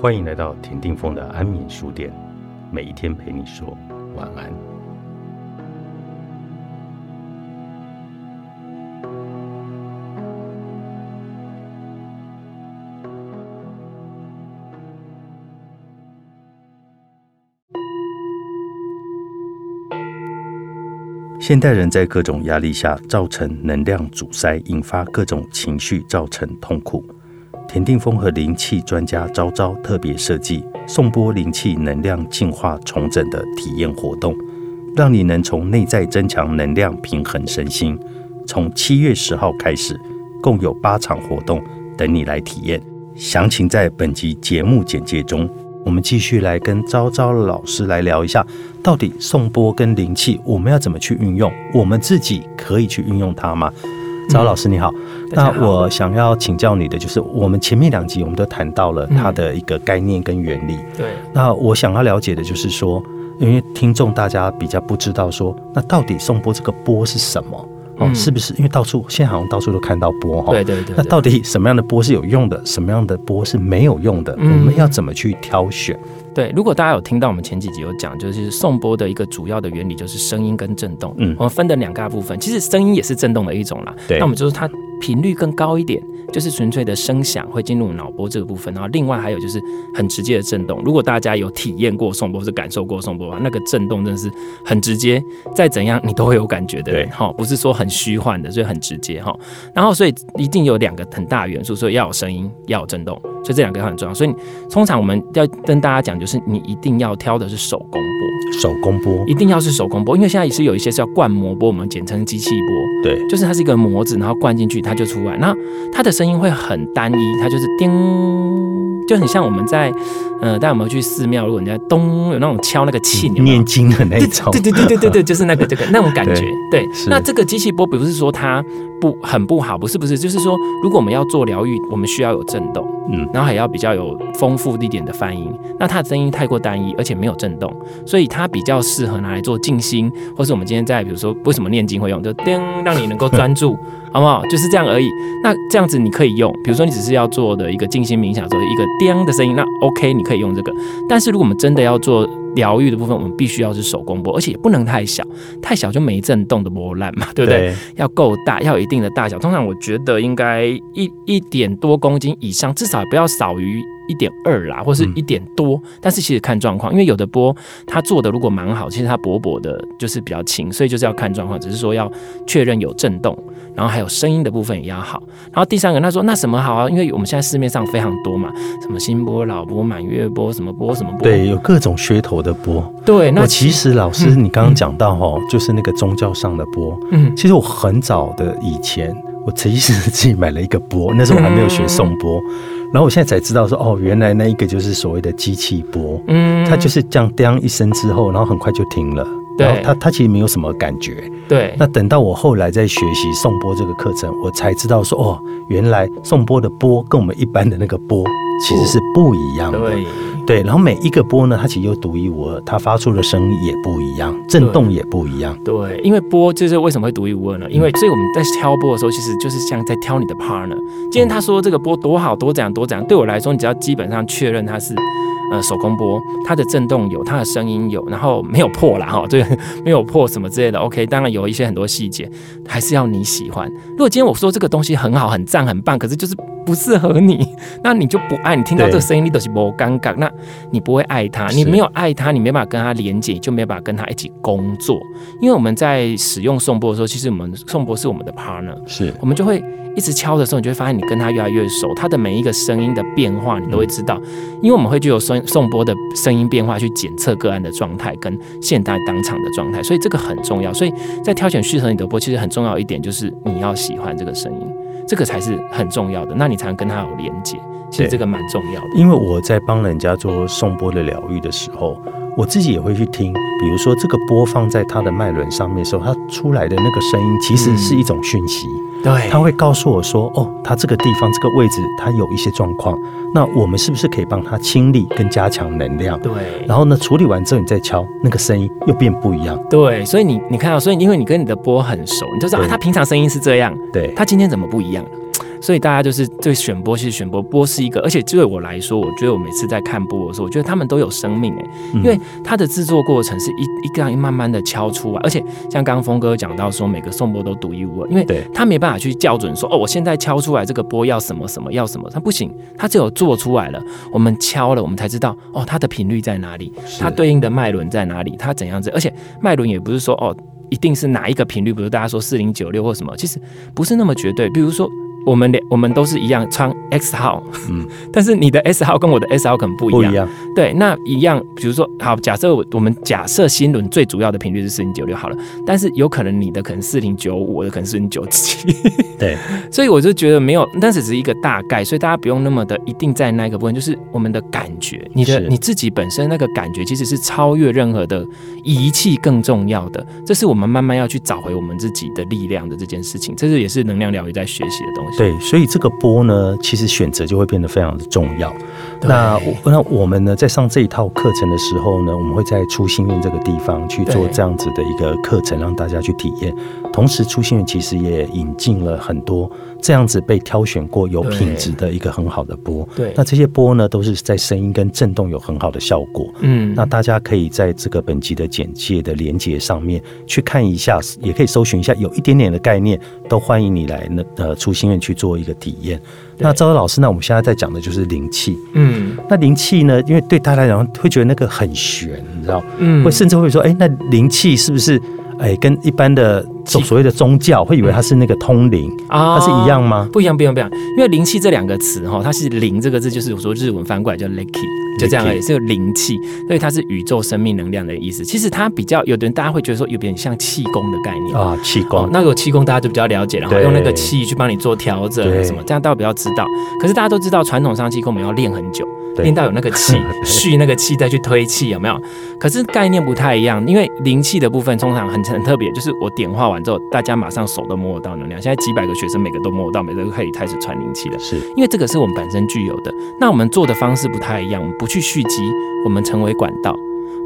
欢迎来到田定峰的安眠书店，每一天陪你说晚安。现代人在各种压力下造成能量阻塞，引发各种情绪，造成痛苦。田定峰和灵气专家昭昭特别设计送波灵气能量净化重整的体验活动，让你能从内在增强能量，平衡身心。从七月十号开始，共有八场活动等你来体验。详情在本集节目简介中。我们继续来跟昭昭老师来聊一下，到底送波跟灵气我们要怎么去运用？我们自己可以去运用它吗？昭老师你好，那我想要请教你的就是，我们前面两集我们都谈到了它的一个概念跟原理。对，那我想要了解的就是说，因为听众大家比较不知道说，那到底送波这个波是什么？哦，是不是？因为到处现在好像到处都看到波哈。对对对。那到底什么样的波是有用的，什么样的波是没有用的？我们要怎么去挑选？对，如果大家有听到我们前几集有讲，就是送波的一个主要的原理就是声音跟震动。嗯，我们分的两大部分，其实声音也是震动的一种啦。对。那我们就是它频率更高一点。就是纯粹的声响会进入脑波这个部分，然后另外还有就是很直接的震动。如果大家有体验过送波，是感受过送波的话，那个震动真的是很直接，再怎样你都会有感觉的。对，哈，不是说很虚幻的，所以很直接哈。然后所以一定有两个很大元素，所以要有声音，要有震动，所以这两个很重要。所以通常我们要跟大家讲，就是你一定要挑的是手工波，手工波一定要是手工波，因为现在也是有一些是要灌模波，我们简称机器波。对，就是它是一个模子，然后灌进去它就出来，那它的声音会很单一，它就是叮，就很像我们在，呃，大家有没有去寺庙？如果你在咚有那种敲那个磬，念经的那种，对对对对对对，就是那个这个 那种感觉。对，那这个机器波不是说它不很不好，不是不是，就是说如果我们要做疗愈，我们需要有震动，嗯，然后还要比较有丰富一点的泛音。那它的声音太过单一，而且没有震动，所以它比较适合拿来做静心，或是我们今天在比如说为什么念经会用，就叮，让你能够专注。好不好？就是这样而已。那这样子你可以用，比如说你只是要做的一个静心冥想，做一个叮的声音，那 OK，你可以用这个。但是如果我们真的要做疗愈的部分，我们必须要是手工波，而且也不能太小，太小就没震动的波烂嘛，对不对？要够大，要有一定的大小。通常我觉得应该一一点多公斤以上，至少不要少于。一点二啦，或是一点多，但是其实看状况，因为有的波它做的如果蛮好，其实它薄薄的，就是比较轻，所以就是要看状况，只是说要确认有震动，然后还有声音的部分也要好。然后第三个他说那什么好啊？因为我们现在市面上非常多嘛，什么新波、老波、满月波，什么波什么波，对，有各种噱头的波。对，那其实老师你刚刚讲到哈，就是那个宗教上的波，嗯，其实我很早的以前，我其实自己买了一个波，那时候我还没有学送波。然后我现在才知道说，哦，原来那一个就是所谓的机器波，嗯，它就是这样叮一声之后，然后很快就停了，对，它它其实没有什么感觉，对。那等到我后来在学习送波这个课程，我才知道说，哦，原来送波的波跟我们一般的那个波其实是不一样的。对。对，然后每一个波呢，它其实又独一无二，它发出的声音也不一样，震动也不一样。对，因为波就是为什么会独一无二呢？因为所以我们在挑波的时候，其实就是像在挑你的 partner。今天他说这个波多好多怎样多怎样，对我来说，你只要基本上确认它是。呃，手工波，它的震动有，它的声音有，然后没有破了哈，对，没有破什么之类的。OK，当然有一些很多细节，还是要你喜欢。如果今天我说这个东西很好、很赞、很棒，可是就是不适合你，那你就不爱你听到这个声音，你都是不尴尬，那你不会爱他，你没有爱他，你没办法跟他连接，就没办法跟他一起工作。因为我们在使用颂钵的时候，其实我们颂钵是我们的 partner，是我们就会。一直敲的时候，你就会发现你跟他越来越熟，他的每一个声音的变化你都会知道，因为我们会具有声送波的声音变化去检测个案的状态跟现代当场的状态，所以这个很重要。所以在挑选适合你的波，其实很重要一点就是你要喜欢这个声音，这个才是很重要的，那你才能跟他有连接。其实这个蛮重要的。因为我在帮人家做送波的疗愈的时候。我自己也会去听，比如说这个波放在它的脉轮上面的时候，它出来的那个声音其实是一种讯息，对，它会告诉我说，哦，它这个地方这个位置它有一些状况，那我们是不是可以帮它清理跟加强能量？对，然后呢，处理完之后你再敲，那个声音又变不一样。对，所以你你看到，所以因为你跟你的波很熟，你就知道啊，它平常声音是这样，对，它今天怎么不一样？所以大家就是对选播，其实选播播是一个，而且对我来说，我觉得我每次在看播的时候，我觉得他们都有生命哎，因为它的制作过程是一一个一慢慢的敲出来，而且像刚刚峰哥讲到说，每个颂钵都独一无二，因为他没办法去校准说哦，我现在敲出来这个波要什么什么要什么，他不行，他只有做出来了，我们敲了，我们才知道哦，它的频率在哪里，它对应的脉轮在哪里，它怎样子，而且脉轮也不是说哦。一定是哪一个频率？比如大家说四零九六或什么，其实不是那么绝对。比如说。我们两我们都是一样穿 X 号，嗯，但是你的 S 号跟我的 S 号可能不一样，对，那一样，比如说，好，假设我们假设新轮最主要的频率是四零九六好了，但是有可能你的可能四零九五，我的可能四零九七，对，所以我就觉得没有，但是只是一个大概，所以大家不用那么的一定在那个部分，就是我们的感觉，你的你自己本身那个感觉其实是超越任何的仪器更重要的，这是我们慢慢要去找回我们自己的力量的这件事情，这是也是能量疗愈在学习的东西。对，所以这个波呢，其实选择就会变得非常的重要。那那我们呢，在上这一套课程的时候呢，我们会在初心院这个地方去做这样子的一个课程，让大家去体验。同时，初心院其实也引进了很多这样子被挑选过有品质的一个很好的波。对，那这些波呢，都是在声音跟震动有很好的效果。嗯，那大家可以在这个本集的简介的连接上面去看一下，也可以搜寻一下，有一点点的概念，都欢迎你来那呃初心院去做一个体验。那赵老师，那我们现在在讲的就是灵气。嗯，那灵气呢？因为对大家来讲会觉得那个很玄，你知道？嗯，会甚至会说，哎，那灵气是不是？哎，跟一般的所谓的宗教会以为它是那个通灵啊，它是一样吗？不一样，不一样，不一样。因为灵气这两个词哈，它是灵这个字，就是我说日文翻过来叫 lucky，就这样而已，是个灵气，所以它是宇宙生命能量的意思。其实它比较有的人大家会觉得说有点像气功的概念啊，气功。那个气功大家就比较了解，然后用那个气去帮你做调整什么，这样大家比较知道。可是大家都知道传统上气功我们要练很久。练到有那个气，蓄那个气再去推气，有没有？可是概念不太一样，因为灵气的部分通常很很特别，就是我点化完之后，大家马上手都摸得到能量。现在几百个学生，每个都摸得到，每个都可以开始传灵气了。是因为这个是我们本身具有的。那我们做的方式不太一样，我们不去蓄积，我们成为管道。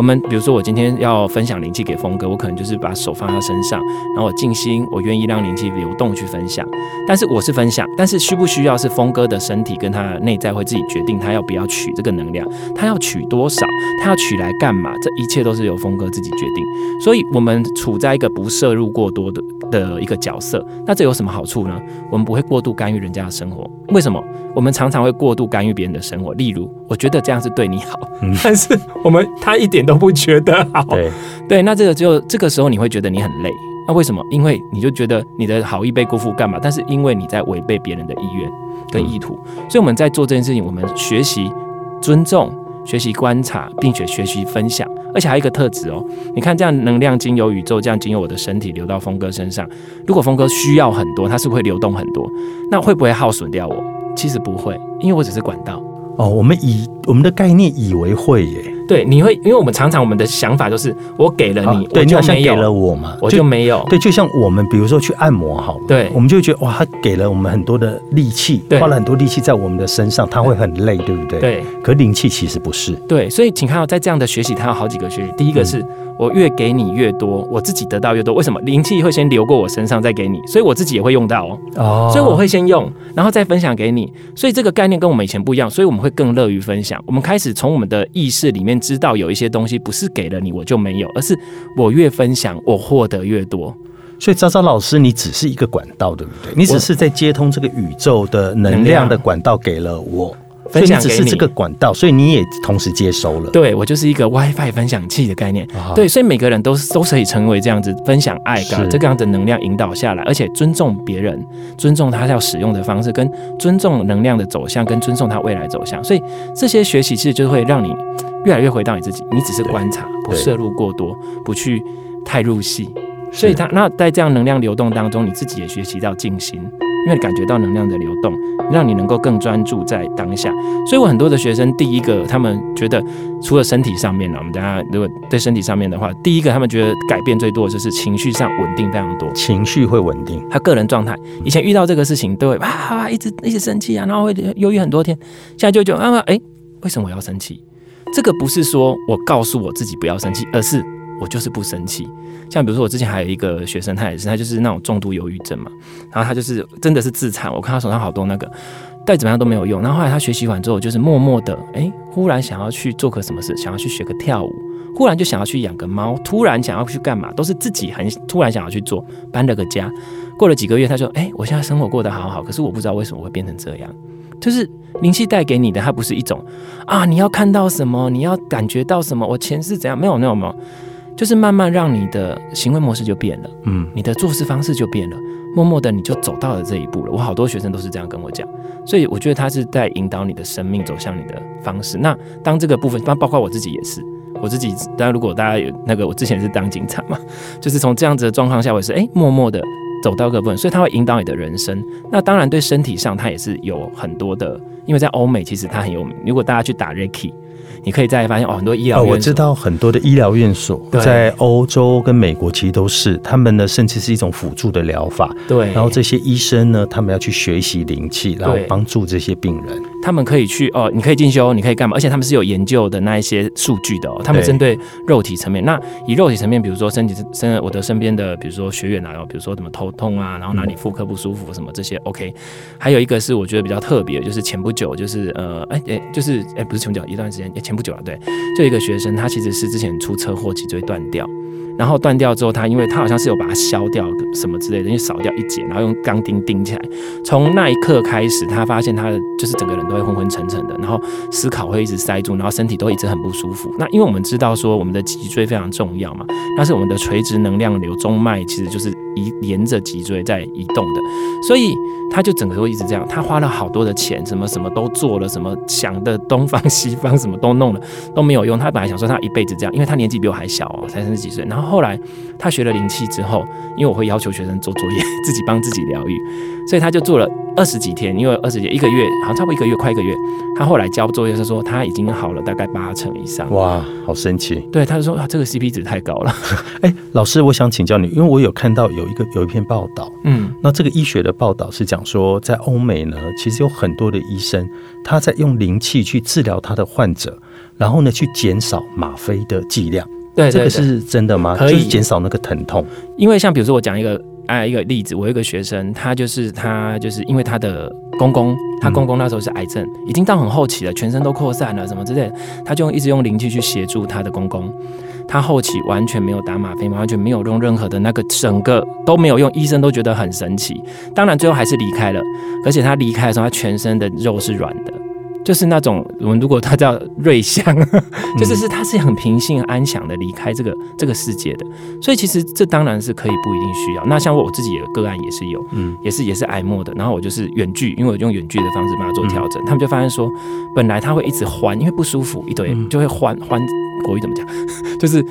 我们比如说，我今天要分享灵气给峰哥，我可能就是把手放他身上，然后我静心，我愿意让灵气流动去分享。但是我是分享，但是需不需要是峰哥的身体跟他内在会自己决定他要不要取这个能量，他要取多少，他要取来干嘛？这一切都是由峰哥自己决定。所以，我们处在一个不摄入过多的的一个角色。那这有什么好处呢？我们不会过度干预人家的生活。为什么？我们常常会过度干预别人的生活。例如，我觉得这样是对你好，但是我们他一点都。不觉得好，对对，那这个就这个时候你会觉得你很累，那为什么？因为你就觉得你的好意被辜负，干嘛？但是因为你在违背别人的意愿跟意图，所以我们在做这件事情，我们学习尊重、学习观察，并且学习分享，而且还有一个特质哦，你看这样能量经由宇宙，这样经由我的身体流到峰哥身上，如果峰哥需要很多，他是不是会流动很多，那会不会耗损掉我？其实不会，因为我只是管道。哦，我们以我们的概念以为会耶。对，你会，因为我们常常我们的想法就是，我给了你，对，就像给了我嘛，我就没有。对，就像我们比如说去按摩好了，对，我们就觉得哇，他给了我们很多的力气，花了很多力气在我们的身上，他会很累，对不对？对。可灵气其实不是。对，所以请看到在这样的学习，它有好几个学习。第一个是我越给你越多，我自己得到越多。为什么？灵气会先流过我身上再给你，所以我自己也会用到哦。哦。所以我会先用，然后再分享给你。所以这个概念跟我们以前不一样，所以我们会更乐于分享。我们开始从我们的意识里面知道有一些东。西不是给了你我就没有，而是我越分享我获得越多。所以昭昭老师，你只是一个管道，对不对？你只是在接通这个宇宙的能量的管道，给了我。分享只是这个管道，所以你也同时接收了。对我就是一个 WiFi 分享器的概念。对，所以每个人都都可以成为这样子分享爱的这个样子能量引导下来，而且尊重别人，尊重他要使用的方式，跟尊重能量的走向，跟尊重他未来走向。所以这些学习其实就会让你越来越回到你自己，你只是观察，不摄入过多，不去太入戏。所以他那在这样能量流动当中，你自己也学习到静心。因为感觉到能量的流动，让你能够更专注在当下。所以我很多的学生，第一个他们觉得，除了身体上面呢，我们大家如果对身体上面的话，第一个他们觉得改变最多的就是情绪上稳定非常多，情绪会稳定。他个人状态，以前遇到这个事情都会啊一直一直生气啊，然后会忧郁很多天。现在就就啊哎，为什么我要生气？这个不是说我告诉我自己不要生气，而是我就是不生气。像比如说我之前还有一个学生，他也是，他就是那种重度忧郁症嘛，然后他就是真的是自残，我看他手上好多那个，再怎么样都没有用。然后后来他学习完之后，就是默默的，哎，忽然想要去做个什么事，想要去学个跳舞，忽然就想要去养个猫，突然想要去干嘛，都是自己很突然想要去做，搬了个家。过了几个月，他说，哎，我现在生活过得好好，可是我不知道为什么会变成这样。就是灵气带给你的，它不是一种啊，你要看到什么，你要感觉到什么，我前世怎样？没有，没有，没有，就是慢慢让你的行为模式就变了，嗯，你的做事方式就变了，默默的你就走到了这一步了。我好多学生都是这样跟我讲，所以我觉得他是在引导你的生命走向你的方式。那当这个部分，包包括我自己也是，我自己，当然如果大家有那个，我之前是当警察嘛，就是从这样子的状况下，我也是哎，默默的。走到个部分，所以他会引导你的人生。那当然，对身体上，他也是有很多的，因为在欧美，其实他很有名。如果大家去打 Reiki。你可以再发现哦，很多医疗，我知道很多的医疗院所在欧洲跟美国其实都是他们呢，甚至是一种辅助的疗法。对，然后这些医生呢，他们要去学习灵气，然后帮助这些病人。他们可以去哦，你可以进修，你可以干嘛？而且他们是有研究的那一些数据的哦。他们针对肉体层面，那以肉体层面，比如说身体身我的身边的，比如说学员啊，比如说怎么头痛啊，然后哪里妇科不舒服什么这些，OK。还有一个是我觉得比较特别，就是前不久，就是呃，哎哎，就是哎，不是前不久，一段时间，前不久了，对。就一个学生，他其实是之前出车祸脊椎断掉，然后断掉之后，他因为他好像是有把它削掉什么之类的，因为少掉一节，然后用钢钉钉起来。从那一刻开始，他发现他的就是整个人都会昏昏沉沉的，然后思考会一直塞住，然后身体都一直很不舒服。那因为我们知道说我们的脊椎非常重要嘛，那是我们的垂直能量流，中脉其实就是移沿着脊椎在移动的，所以。他就整个都一直这样，他花了好多的钱，什么什么都做了，什么想的东方 西方什么都弄了，都没有用。他本来想说他一辈子这样，因为他年纪比我还小哦，才三十几岁。然后后来他学了灵气之后，因为我会要求学生做作业，自己帮自己疗愈，所以他就做了二十几天，因为二十几一个月，好像差不多一个月，快一个月。他后来交作业是说他已经好了大概八成以上。哇，好神奇！对，他就说啊，这个 CP 值太高了。哎，老师，我想请教你，因为我有看到有一个有一篇报道，嗯，那这个医学的报道是讲。说在欧美呢，其实有很多的医生，他在用灵气去治疗他的患者，然后呢，去减少吗啡的剂量。对，这个是真的吗？可以减少那个疼痛。因为像比如说，我讲一个哎一个例子，我有一个学生，他就是他就是因为他的公公，他公公那时候是癌症，已经到很后期了，全身都扩散了，什么之类，他就一直用灵气去协助他的公公。他后期完全没有打吗啡，完全没有用任何的那个，整个都没有用，医生都觉得很神奇。当然最后还是离开了，而且他离开的时候，他全身的肉是软的，就是那种我们如果他叫瑞香，就是是他是很平静安详的离开这个这个世界的。所以其实这当然是可以不一定需要。那像我自己的个案也是有，嗯，也是也是哀默的。然后我就是远距，因为我用远距的方式帮他做调整，他们就发现说，本来他会一直欢，因为不舒服，一堆就会欢欢。国语怎么讲？就是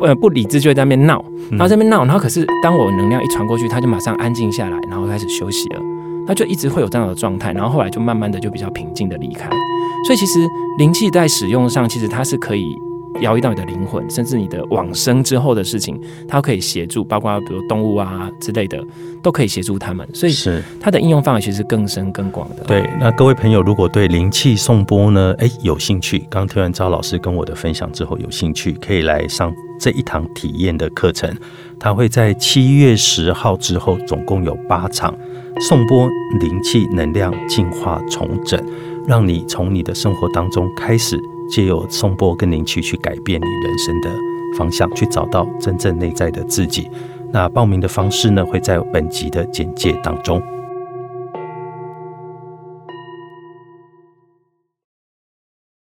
呃不理智就会在那边闹，然后在那边闹，然后可是当我能量一传过去，他就马上安静下来，然后开始休息了。他就一直会有这样的状态，然后后来就慢慢的就比较平静的离开。所以其实灵气在使用上，其实它是可以。疗愈到你的灵魂，甚至你的往生之后的事情，它可以协助，包括比如动物啊之类的，都可以协助他们。所以是它的应用范围其实更深更广的。对，那各位朋友如果对灵气颂钵呢，哎有兴趣，刚听完赵老师跟我的分享之后有兴趣，可以来上这一堂体验的课程。它会在七月十号之后，总共有八场颂钵灵气能量净化重整，让你从你的生活当中开始。借由颂钵跟灵气去改变你人生的方向，去找到真正内在的自己。那报名的方式呢，会在本集的简介当中。